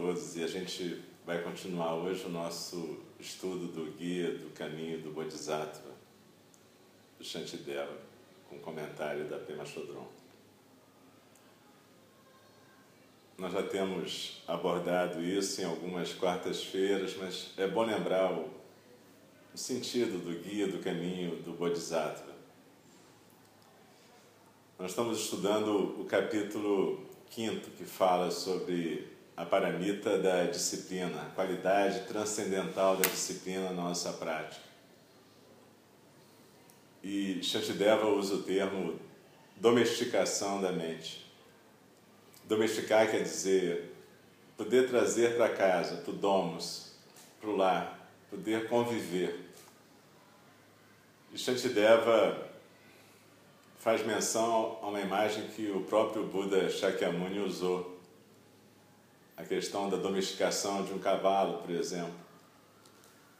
todos e a gente vai continuar hoje o nosso estudo do Guia do Caminho do Bodhisattva, do Shantideva, com comentário da Pema Chodron. Nós já temos abordado isso em algumas quartas-feiras, mas é bom lembrar o, o sentido do guia do caminho do Bodhisattva. Nós estamos estudando o capítulo quinto, que fala sobre a paramita da disciplina, a qualidade transcendental da disciplina na nossa prática. E Shantideva usa o termo domesticação da mente. Domesticar quer dizer poder trazer para casa, para o domus, para o lar, poder conviver. E Shantideva faz menção a uma imagem que o próprio Buda Shakyamuni usou. A questão da domesticação de um cavalo, por exemplo.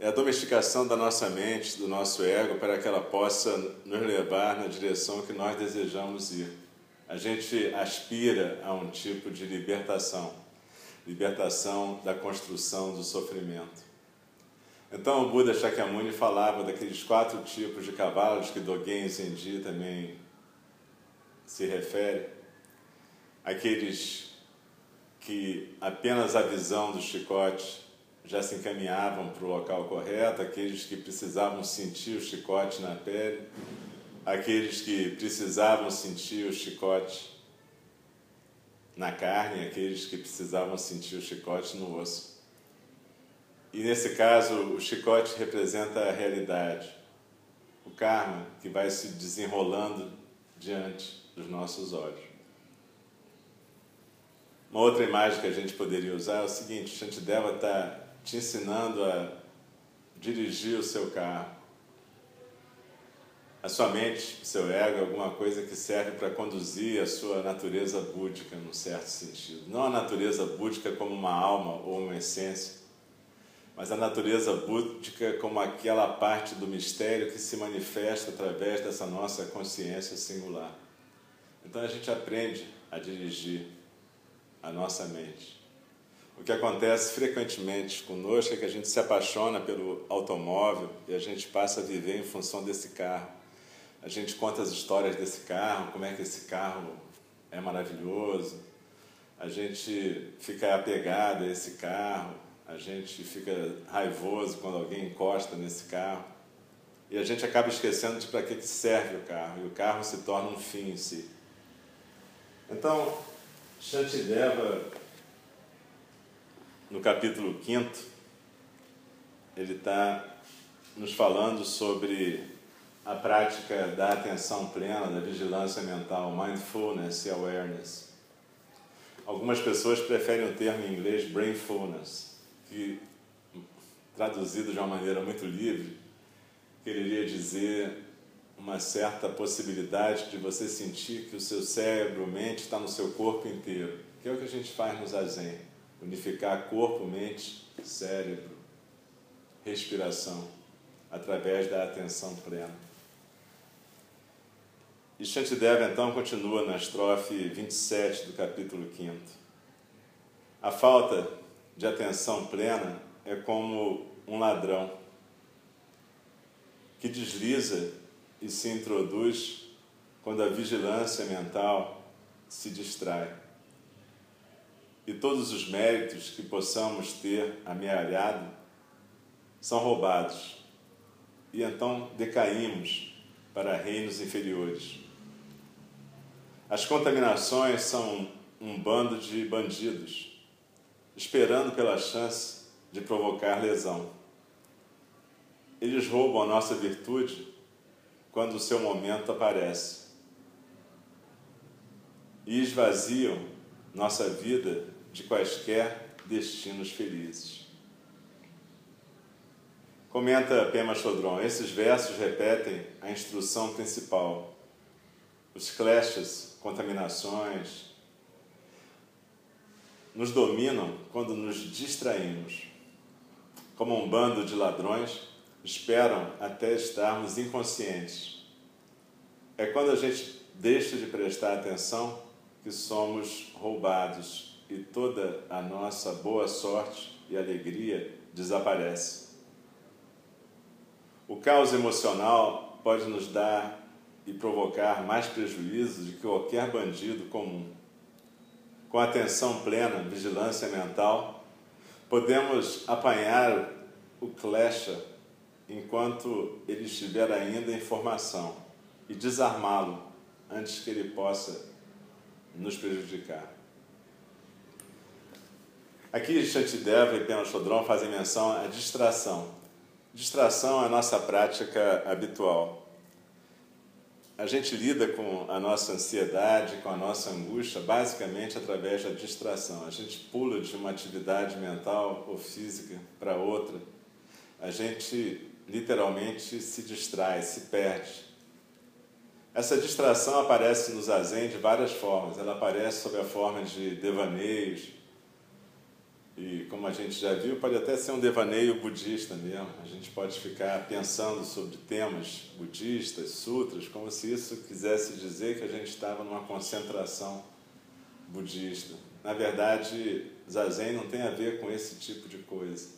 É a domesticação da nossa mente, do nosso ego, para que ela possa nos levar na direção que nós desejamos ir a gente aspira a um tipo de libertação libertação da construção do sofrimento. Então o Buda Shakyamuni falava daqueles quatro tipos de cavalos que Dogen Zenji também se refere. Aqueles que apenas a visão do chicote já se encaminhavam para o local correto, aqueles que precisavam sentir o chicote na pele, aqueles que precisavam sentir o chicote na carne, aqueles que precisavam sentir o chicote no osso. E nesse caso, o chicote representa a realidade, o karma que vai se desenrolando diante dos nossos olhos. Uma outra imagem que a gente poderia usar é o seguinte: Shantideva está te ensinando a dirigir o seu carro a sua mente, o seu ego, alguma coisa que serve para conduzir a sua natureza búdica, num certo sentido. Não a natureza búdica como uma alma ou uma essência, mas a natureza búdica como aquela parte do mistério que se manifesta através dessa nossa consciência singular. Então a gente aprende a dirigir a nossa mente. O que acontece frequentemente conosco é que a gente se apaixona pelo automóvel e a gente passa a viver em função desse carro a gente conta as histórias desse carro, como é que esse carro é maravilhoso. A gente fica apegado a esse carro, a gente fica raivoso quando alguém encosta nesse carro. E a gente acaba esquecendo de para que serve o carro, e o carro se torna um fim em si. Então, Shantideva, no capítulo 5, ele está nos falando sobre a prática da atenção plena, da vigilância mental, mindfulness e awareness. Algumas pessoas preferem o termo em inglês brainfulness, que traduzido de uma maneira muito livre, quereria dizer uma certa possibilidade de você sentir que o seu cérebro, mente está no seu corpo inteiro, que é o que a gente faz no zazen, unificar corpo, mente, cérebro, respiração, através da atenção plena. E Shantideva então continua na estrofe 27 do capítulo 5. A falta de atenção plena é como um ladrão que desliza e se introduz quando a vigilância mental se distrai. E todos os méritos que possamos ter amealhado são roubados. E então decaímos para reinos inferiores. As contaminações são um bando de bandidos, esperando pela chance de provocar lesão. Eles roubam a nossa virtude quando o seu momento aparece. e esvaziam nossa vida de quaisquer destinos felizes. Comenta Pema Chodron, esses versos repetem a instrução principal. Os clashes, contaminações, nos dominam quando nos distraímos. Como um bando de ladrões, esperam até estarmos inconscientes. É quando a gente deixa de prestar atenção que somos roubados e toda a nossa boa sorte e alegria desaparece. O caos emocional pode nos dar e provocar mais prejuízo do que qualquer bandido comum. Com atenção plena, vigilância mental, podemos apanhar o clecha enquanto ele estiver ainda em formação e desarmá-lo antes que ele possa nos prejudicar. Aqui Shantideva e Pema Chodron fazem menção à distração. Distração é a nossa prática habitual. A gente lida com a nossa ansiedade, com a nossa angústia, basicamente através da distração. A gente pula de uma atividade mental ou física para outra. A gente literalmente se distrai, se perde. Essa distração aparece no zazen de várias formas. Ela aparece sob a forma de devaneios, e como a gente já viu, pode até ser um devaneio budista mesmo. A gente pode ficar pensando sobre temas budistas, sutras, como se isso quisesse dizer que a gente estava numa concentração budista. Na verdade, zazen não tem a ver com esse tipo de coisa.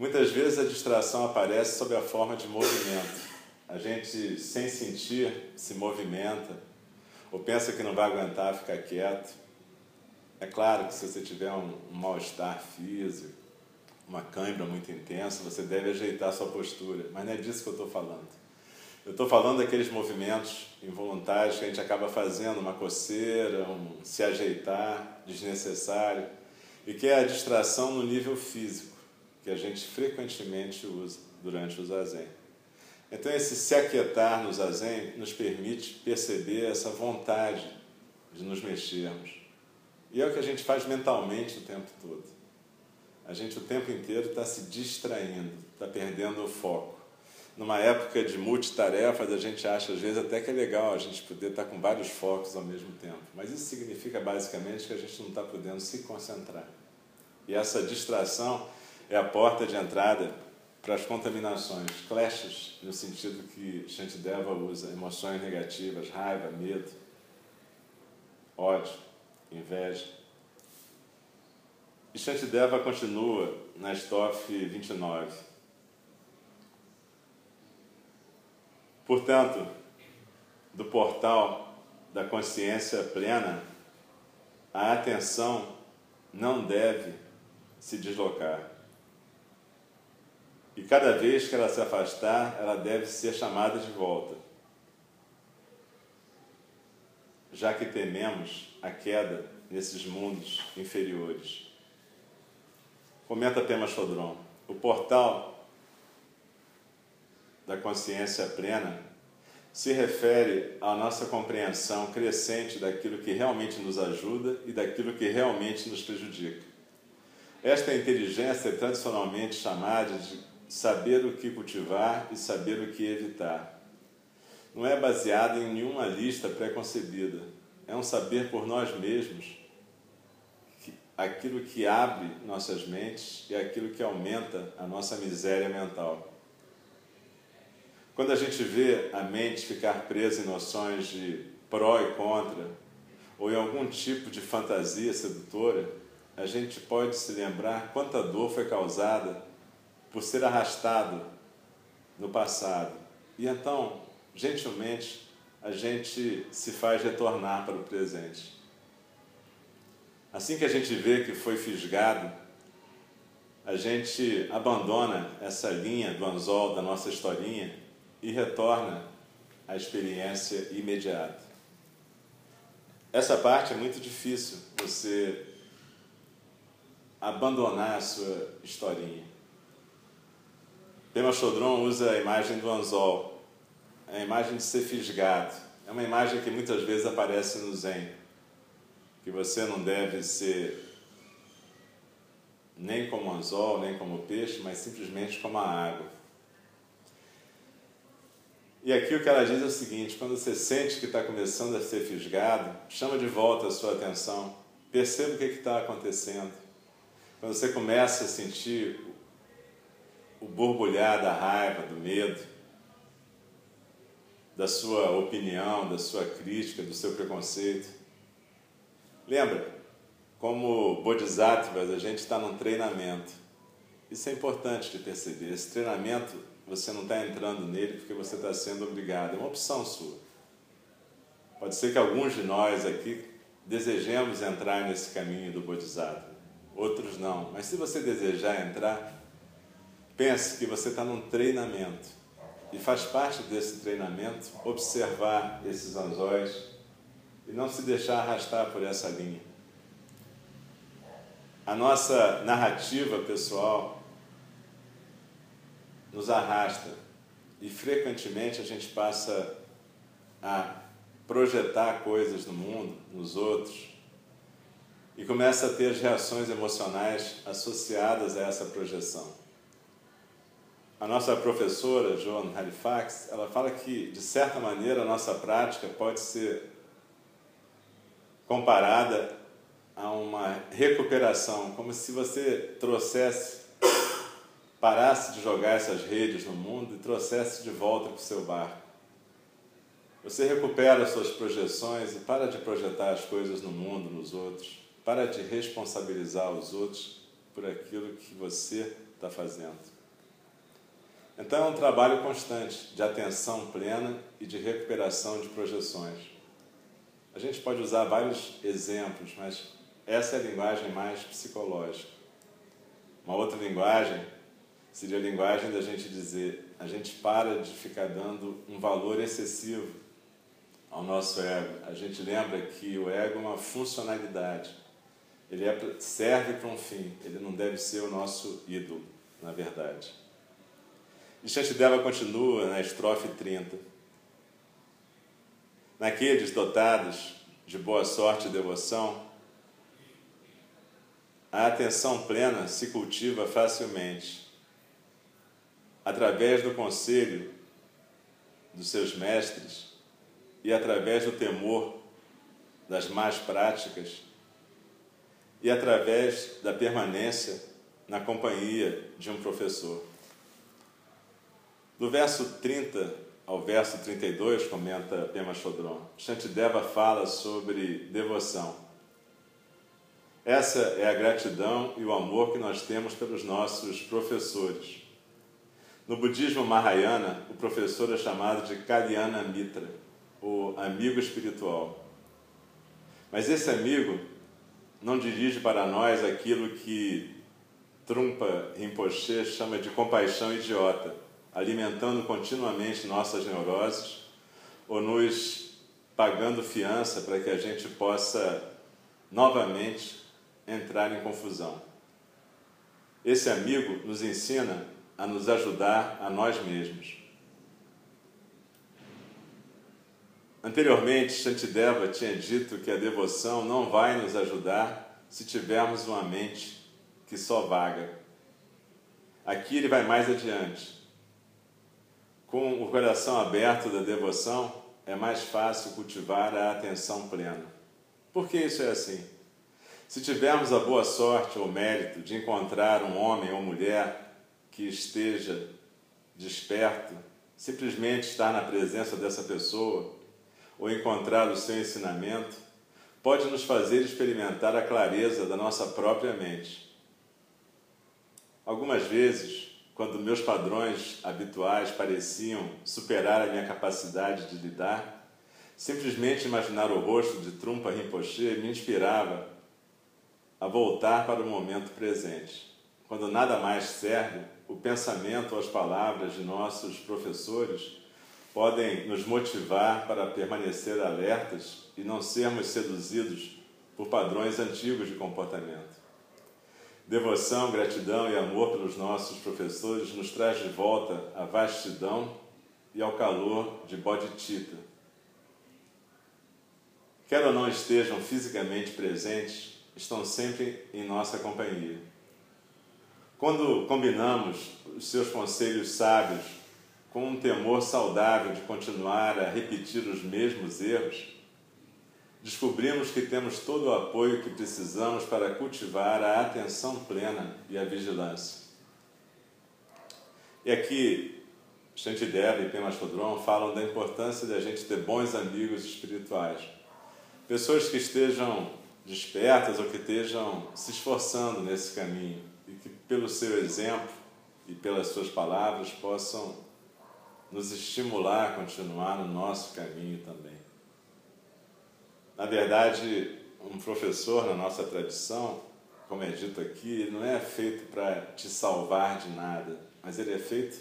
Muitas vezes a distração aparece sob a forma de movimento. A gente, sem sentir, se movimenta, ou pensa que não vai aguentar ficar quieto. É claro que se você tiver um, mal-estar físico, uma cãibra muito intensa, você deve ajeitar sua postura, mas não é disso que eu estou falando. Eu estou falando daqueles movimentos involuntários que a gente acaba fazendo, uma coceira, um se ajeitar desnecessário, e que é a distração no nível físico que a gente frequentemente usa durante o zazen. Então, esse se aquietar no zazen nos permite perceber essa vontade de nos mexermos. E é o que a gente faz mentalmente o tempo todo. A gente o tempo inteiro está se distraindo, está perdendo o foco. Numa época de multitarefas, a gente acha às vezes até que é legal a gente poder estar tá com vários focos ao mesmo tempo. Mas isso significa basicamente que a gente não está podendo se concentrar. E essa distração é a porta de entrada para as contaminações, clashes, no sentido que Shantideva usa, emoções negativas, raiva, medo, ódio, inveja. E Shantideva continua na estrofe 29. Portanto, do portal da consciência plena, a atenção não deve se deslocar. Cada vez que ela se afastar, ela deve ser chamada de volta. Já que tememos a queda nesses mundos inferiores. Comenta Pema Chodron. O portal da consciência plena se refere à nossa compreensão crescente daquilo que realmente nos ajuda e daquilo que realmente nos prejudica. Esta inteligência é tradicionalmente chamada de saber o que cultivar e saber o que evitar. Não é baseado em nenhuma lista pré-concebida. É um saber por nós mesmos aquilo que abre nossas mentes e aquilo que aumenta a nossa miséria mental. Quando a gente vê a mente ficar presa em noções de pró e contra, ou em algum tipo de fantasia sedutora, a gente pode se lembrar quanta dor foi causada por ser arrastado no passado. E então, gentilmente, a gente se faz retornar para o presente. Assim que a gente vê que foi fisgado, a gente abandona essa linha do anzol da nossa historinha e retorna à experiência imediata. Essa parte é muito difícil, você abandonar a sua historinha. Pema Chodron usa a imagem do anzol, a imagem de ser fisgado. É uma imagem que muitas vezes aparece no Zen. que você não deve ser nem como anzol, nem como peixe, mas simplesmente como a água. E aqui o que ela diz é o seguinte: quando você sente que está começando a ser fisgado, chama de volta a sua atenção, perceba o que está acontecendo. Quando você começa a sentir o borbulhar da raiva, do medo, da sua opinião, da sua crítica, do seu preconceito, lembra, como bodhisattvas, a gente está num treinamento. Isso é importante de perceber. Esse treinamento, você não está entrando nele porque você está sendo obrigado, é uma opção sua. Pode ser que alguns de nós aqui desejemos entrar nesse caminho do bodhisattva, outros não. Mas se você desejar entrar, pense que você está num treinamento. E faz parte desse treinamento observar esses anzóis e não se deixar arrastar por essa linha a nossa narrativa pessoal nos arrasta e frequentemente a gente passa a projetar coisas no mundo, nos outros, e começa a ter as reações emocionais associadas a essa projeção. A nossa professora, Joan Halifax, ela fala que, de certa maneira, a nossa prática pode ser comparada a uma recuperação, como se você trouxesse, parasse de jogar essas redes no mundo e trouxesse de volta para o seu barco. Você recupera suas projeções e para de projetar as coisas no mundo, nos outros. Para de responsabilizar os outros por aquilo que você está fazendo. Então é um trabalho constante de atenção plena e de recuperação de projeções. A gente pode usar vários exemplos, mas essa é a linguagem mais psicológica. Uma outra linguagem seria a linguagem da gente dizer: a gente para de ficar dando um valor excessivo ao nosso ego. A gente lembra que o ego é uma funcionalidade. Ele é, serve para um fim, ele não deve ser o nosso ídolo, na verdade. E Shantideva continua na estrofe 30. Naqueles dotados de boa sorte e devoção, a atenção plena se cultiva facilmente. Através do conselho dos seus mestres e através do temor das más práticas e através da permanência na companhia de um professor. Do verso 30 ao verso 32, comenta Pema Chodron, Shantideva fala sobre devoção. Essa é a gratidão e o amor que nós temos pelos nossos professores. No budismo Mahayana, o professor é chamado de Kalyana Mitra, o amigo espiritual. Mas esse amigo não dirige para nós aquilo que Trumpa Rinpoche chama de compaixão idiota, alimentando continuamente nossas neuroses ou nos pagando fiança para que a gente possa novamente entrar em confusão. Esse amigo nos ensina a nos ajudar a nós mesmos. Anteriormente, Shantideva tinha dito que a devoção não vai nos ajudar se tivermos uma mente que só vaga. Aqui ele vai mais adiante. Com o coração aberto da devoção, é mais fácil cultivar a atenção plena. Por que isso é assim? Se tivermos a boa sorte ou mérito de encontrar um homem ou mulher que esteja desperto, simplesmente estar na presença dessa pessoa ou encontrar o seu ensinamento, pode nos fazer experimentar a clareza da nossa própria mente. Algumas vezes, quando meus padrões habituais pareciam superar a minha capacidade de lidar, simplesmente imaginar o rosto de Trumpa Rinpoche me inspirava a voltar para o momento presente. Quando nada mais serve, o pensamento ou as palavras de nossos professores podem nos motivar para permanecer alertas e não sermos seduzidos por padrões antigos de comportamento. Devoção, gratidão e amor pelos nossos professores nos traz de volta à vastidão e ao calor de Bodhicitta, quer ou não estejam fisicamente presentes, estão sempre em nossa companhia. Quando combinamos os seus conselhos sábios com um temor saudável de continuar a repetir os mesmos erros, descobrimos que temos todo o apoio que precisamos para cultivar a atenção plena e a vigilância. E aqui, Shantideva e Pema Chodron falam da importância de a gente ter bons amigos espirituais. Pessoas que estejam despertas ou que estejam se esforçando nesse caminho e que, pelo seu exemplo e pelas suas palavras, possam nos estimular a continuar no nosso caminho também. Na verdade, um professor na nossa tradição, como é dito aqui, não é feito para te salvar de nada, mas ele é feito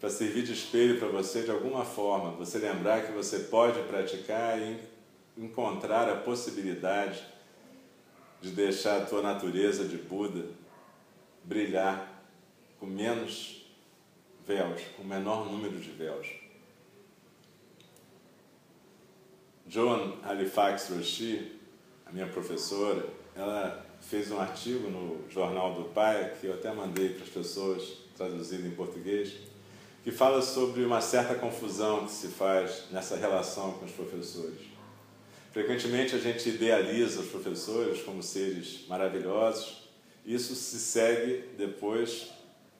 para servir de espelho para você de alguma forma, você lembrar que você pode praticar e encontrar a possibilidade de deixar a tua natureza de Buda brilhar com menos véus, com menor número de véus. Joan Halifax Roshi, a minha professora, ela fez um artigo no Jornal do Pai, que eu até mandei para as pessoas, traduzido em português, que fala sobre uma certa confusão que se faz nessa relação com os professores. Frequentemente a gente idealiza os professores como seres maravilhosos, isso se segue depois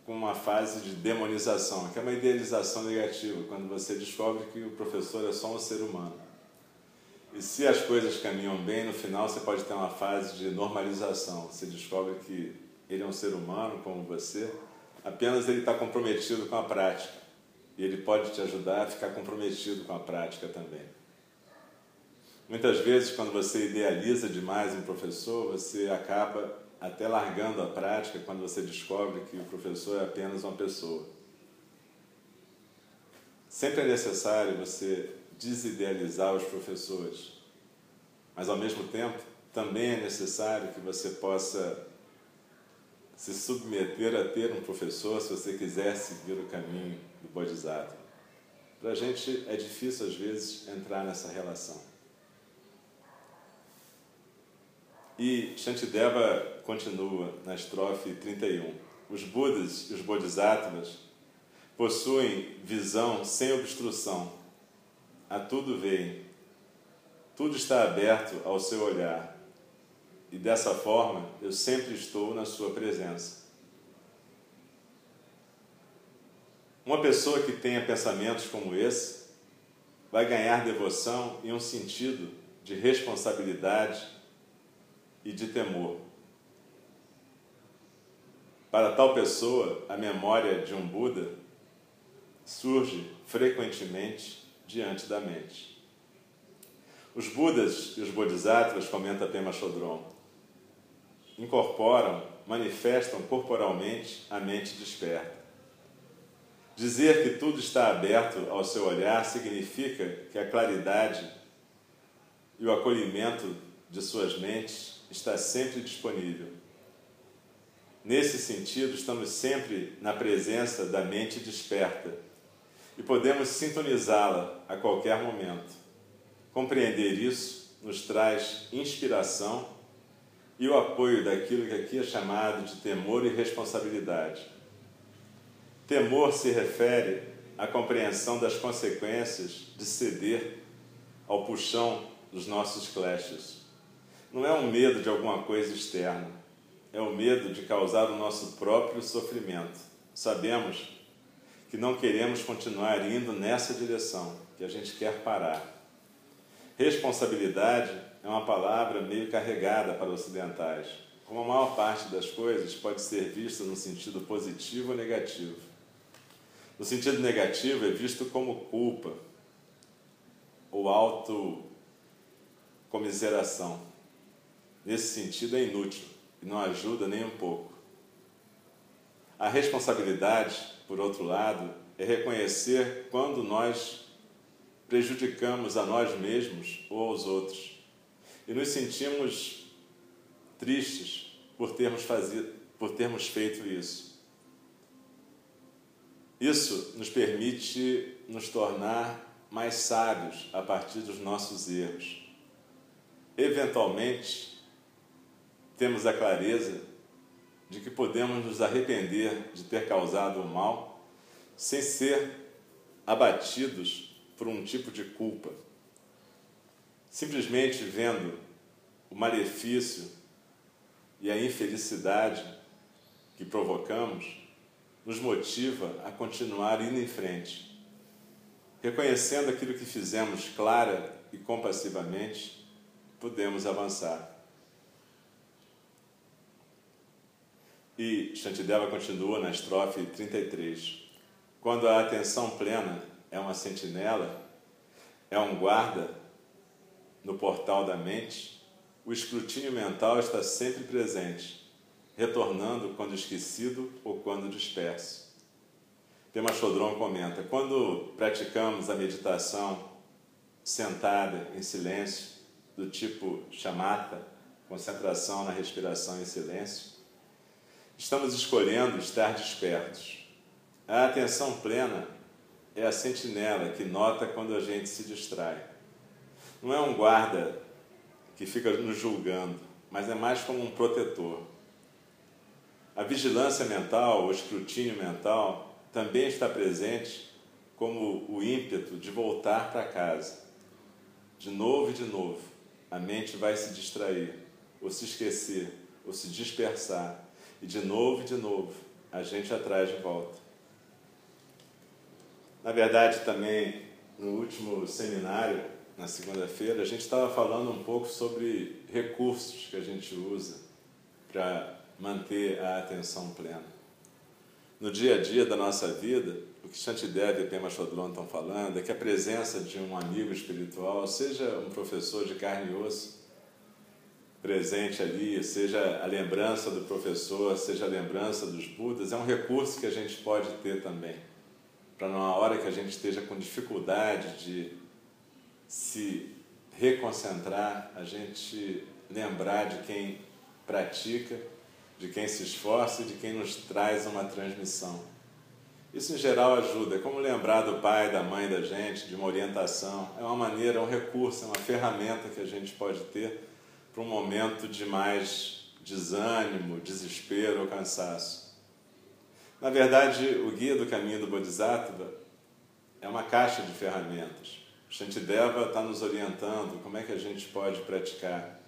com uma fase de demonização, que é uma idealização negativa, quando você descobre que o professor é só um ser humano. E se as coisas caminham bem, no final você pode ter uma fase de normalização. Você descobre que ele é um ser humano como você, apenas ele está comprometido com a prática. E ele pode te ajudar a ficar comprometido com a prática também. Muitas vezes, quando você idealiza demais um professor, você acaba até largando a prática quando você descobre que o professor é apenas uma pessoa. Sempre é necessário você desidealizar os professores, mas ao mesmo tempo também é necessário que você possa se submeter a ter um professor se você quiser seguir o caminho do Bodhisattva. Para a gente é difícil às vezes entrar nessa relação. E Shantideva continua na estrofe 31. Os Budas e os Bodhisattvas possuem visão sem obstrução a tudo veem. Tudo está aberto ao seu olhar. E dessa forma eu sempre estou na sua presença. Uma pessoa que tenha pensamentos como esse vai ganhar devoção e um sentido de responsabilidade e de temor. Para tal pessoa, a memória de um Buda surge frequentemente diante da mente. Os Budas e os Bodhisattvas, comenta Pema Chodron, incorporam, manifestam corporalmente a mente desperta. Dizer que tudo está aberto ao seu olhar significa que a claridade e o acolhimento de suas mentes está sempre disponível. Nesse sentido, estamos sempre na presença da mente desperta e podemos sintonizá-la a qualquer momento. Compreender isso nos traz inspiração e o apoio daquilo que aqui é chamado de temor e responsabilidade. Temor se refere à compreensão das consequências de ceder ao puxão dos nossos clashes. Não é um medo de alguma coisa externa, é o medo de causar o nosso próprio sofrimento. Sabemos que não queremos continuar indo nessa direção, que a gente quer parar. Responsabilidade é uma palavra meio carregada para ocidentais, como a maior parte das coisas pode ser vista no sentido positivo ou negativo. No sentido negativo é visto como culpa ou autocomiseração. Nesse sentido é inútil e não ajuda nem um pouco. A responsabilidade por outro lado, é reconhecer quando nós prejudicamos a nós mesmos ou aos outros e nos sentimos tristes por termos, fazido, por termos feito isso. Isso nos permite nos tornar mais sábios a partir dos nossos erros. eventualmente, temos a clareza de que podemos nos arrepender de ter causado o mal sem ser abatidos por um tipo de culpa. Simplesmente vendo o malefício e a infelicidade que provocamos nos motiva a continuar indo em frente. Reconhecendo aquilo que fizemos clara e compassivamente, podemos avançar. E Shantideva continua na estrofe 33. Quando a atenção plena é uma sentinela, é um guarda no portal da mente, o escrutínio mental está sempre presente, retornando quando esquecido ou quando disperso. Pema Chodron comenta: quando praticamos a meditação sentada em silêncio, do tipo chamata, concentração na respiração em silêncio, Estamos escolhendo estar despertos. A atenção plena é a sentinela que nota quando a gente se distrai. Não é um guarda que fica nos julgando, mas é mais como um protetor. A vigilância mental, o escrutínio mental, também está presente como o ímpeto de voltar para casa. De novo e de novo, a mente vai se distrair, ou se esquecer, ou se dispersar e de novo e de novo, a gente atrás de volta. Na verdade, também, no último seminário, na segunda-feira, a gente estava falando um pouco sobre recursos que a gente usa para manter a atenção plena. No dia a dia da nossa vida, o que Shantideva e Pema Chodron estão falando é que a presença de um amigo espiritual, seja um professor de carne e osso, presente ali, seja a lembrança do professor, seja a lembrança dos Budas, é um recurso que a gente pode ter também. Para numa hora que a gente esteja com dificuldade de se reconcentrar, a gente lembrar de quem pratica, de quem se esforça e de quem nos traz uma transmissão. Isso em geral ajuda, é como lembrar do pai, da mãe da gente, de uma orientação. É uma maneira, é um recurso, é uma ferramenta que a gente pode ter para um momento de mais desânimo, desespero ou cansaço. Na verdade, o guia do caminho do Bodhisattva é uma caixa de ferramentas. Shantideva está nos orientando como é que a gente pode praticar,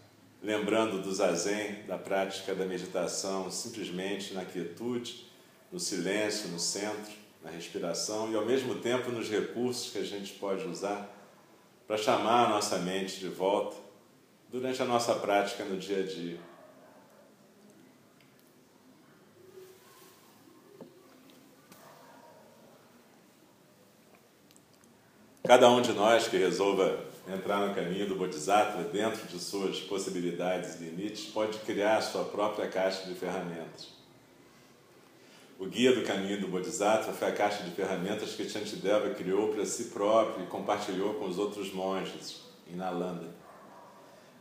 lembrando do zazen, da prática da meditação, simplesmente na quietude, no silêncio, no centro, na respiração e ao mesmo tempo nos recursos que a gente pode usar para chamar a nossa mente de volta durante a nossa prática no dia a dia. Cada um de nós que resolva entrar no caminho do Bodhisattva dentro de suas possibilidades e limites pode criar sua própria caixa de ferramentas. O guia do caminho do Bodhisattva foi a caixa de ferramentas que Shantideva criou para si próprio e compartilhou com os outros monges em Nalanda.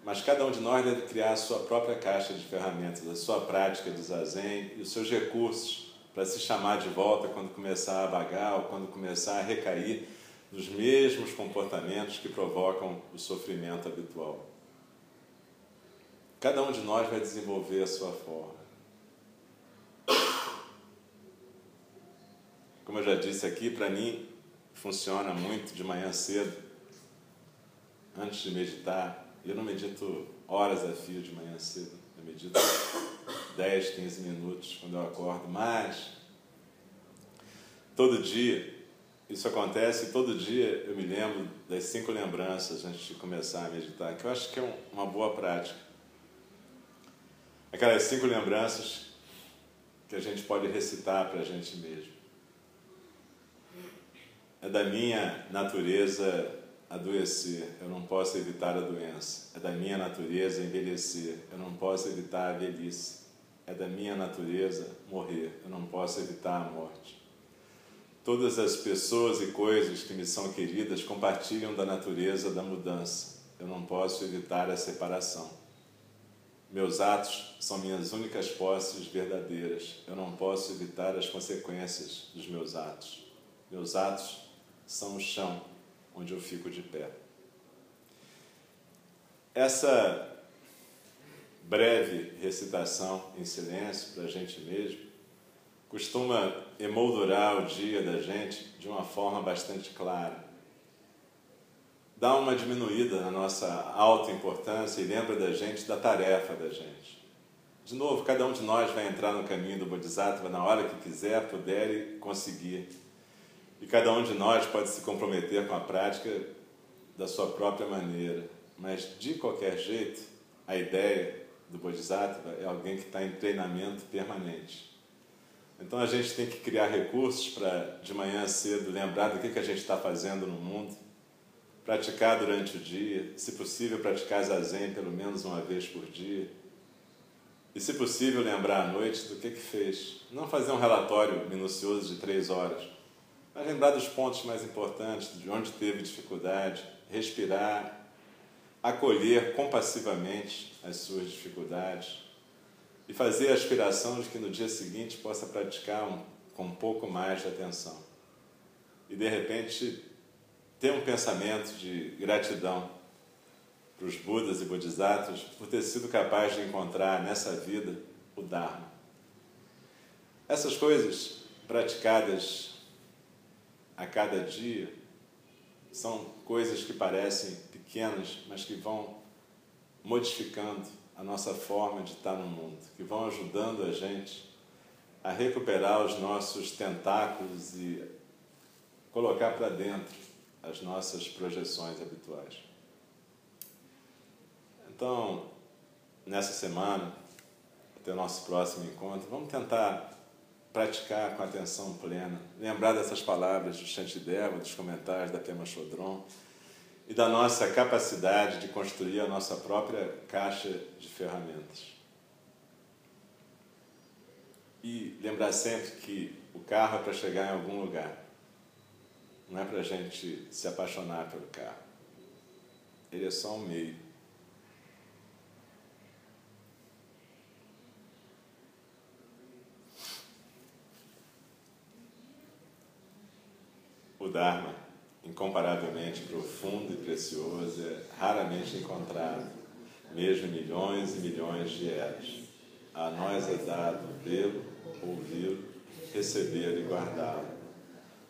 Mas cada um de nós deve criar a sua própria caixa de ferramentas, a sua prática de zazen e os seus recursos para se chamar de volta quando começar a vagar ou quando começar a recair nos mesmos comportamentos que provocam o sofrimento habitual. Cada um de nós vai desenvolver a sua forma. Como eu já disse aqui, para mim funciona muito de manhã cedo, antes de meditar, eu não medito horas a fio de manhã cedo. Eu medito 10, 15 minutos quando eu acordo, mas todo dia, isso acontece todo dia eu me lembro das cinco lembranças antes de começar a meditar, que eu acho que é uma boa prática. Aquelas cinco lembranças que a gente pode recitar para a gente mesmo. É da minha natureza adoecer, eu não posso evitar a doença. É da minha natureza envelhecer, eu não posso evitar a velhice. É da minha natureza morrer, eu não posso evitar a morte. Todas as pessoas e coisas que me são queridas compartilham da natureza da mudança. Eu não posso evitar a separação. Meus atos são minhas únicas posses verdadeiras. Eu não posso evitar as consequências dos meus atos. Meus atos são o chão onde eu fico de pé. essa breve recitação em silêncio para a gente mesmo costuma emoldurar o dia da gente de uma forma bastante clara. Dá uma diminuída na nossa alta importância e lembra da gente da tarefa da gente. De novo, cada um de nós vai entrar no caminho do Bodhisattva na hora que quiser, puder e conseguir. E cada um de nós pode se comprometer com a prática da sua própria maneira. Mas, de qualquer jeito, a ideia do Bodhisattva é alguém que está em treinamento permanente. Então a gente tem que criar recursos para de manhã cedo lembrar do que, que a gente está fazendo no mundo, praticar durante o dia, se possível praticar zazen pelo menos uma vez por dia, e se possível lembrar à noite do que, que fez. Não fazer um relatório minucioso de três horas, mas lembrar dos pontos mais importantes, de onde teve dificuldade, respirar, acolher compassivamente as suas dificuldades e fazer a aspiração de que no dia seguinte possa praticar um, com um pouco mais de atenção. E de repente ter um pensamento de gratidão para os Budas e Bodhisattvas por ter sido capaz de encontrar nessa vida o Dharma. Essas coisas praticadas a cada dia são coisas que parecem pequenas, mas que vão modificando a nossa forma de estar no mundo, que vão ajudando a gente a recuperar os nossos tentáculos e colocar para dentro as nossas projeções habituais. Então, nessa semana, até o nosso próximo encontro, vamos tentar praticar com atenção plena, lembrar dessas palavras do Shantideva, dos comentários da Pema Chodron, e da nossa capacidade de construir a nossa própria caixa de ferramentas. E lembrar sempre que o carro é para chegar em algum lugar, não é para a gente se apaixonar pelo carro. Ele é só um meio. O Dharma incomparavelmente profundo e precioso, é raramente encontrado, mesmo milhões e milhões de eras. A nós é dado vê-lo, ouvi-lo, receber e guardá-lo.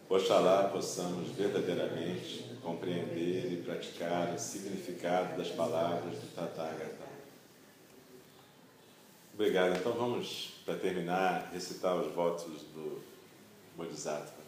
Oxalá possamos verdadeiramente compreender e praticar o significado das palavras do Tathagata. Obrigado. Então vamos, para terminar, recitar os votos do Bodhisattva.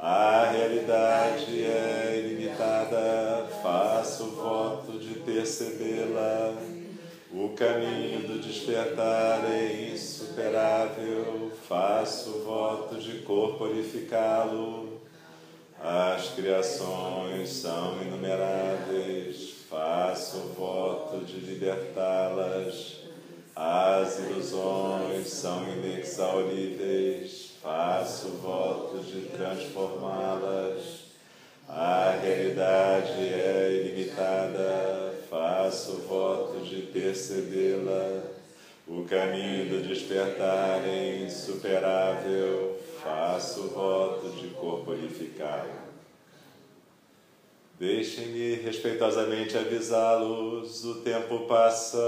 A realidade é ilimitada, faço voto de percebê-la. O caminho do despertar é insuperável, faço voto de corporificá-lo. As criações são inumeráveis, faço voto de libertá-las. As ilusões são inexauríveis, faço voto de transformá-las. A realidade é ilimitada, faço voto de percebê-la. O caminho do despertar é insuperável, faço voto de corporificá-la. Deixem-me respeitosamente avisá-los: o tempo passa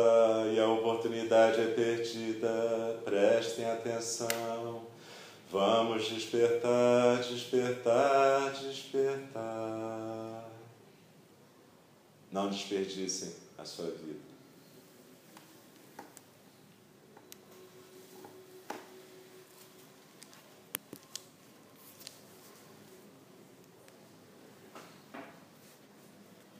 e a oportunidade é perdida. Prestem atenção. Vamos despertar, despertar, despertar. Não desperdicem a sua vida.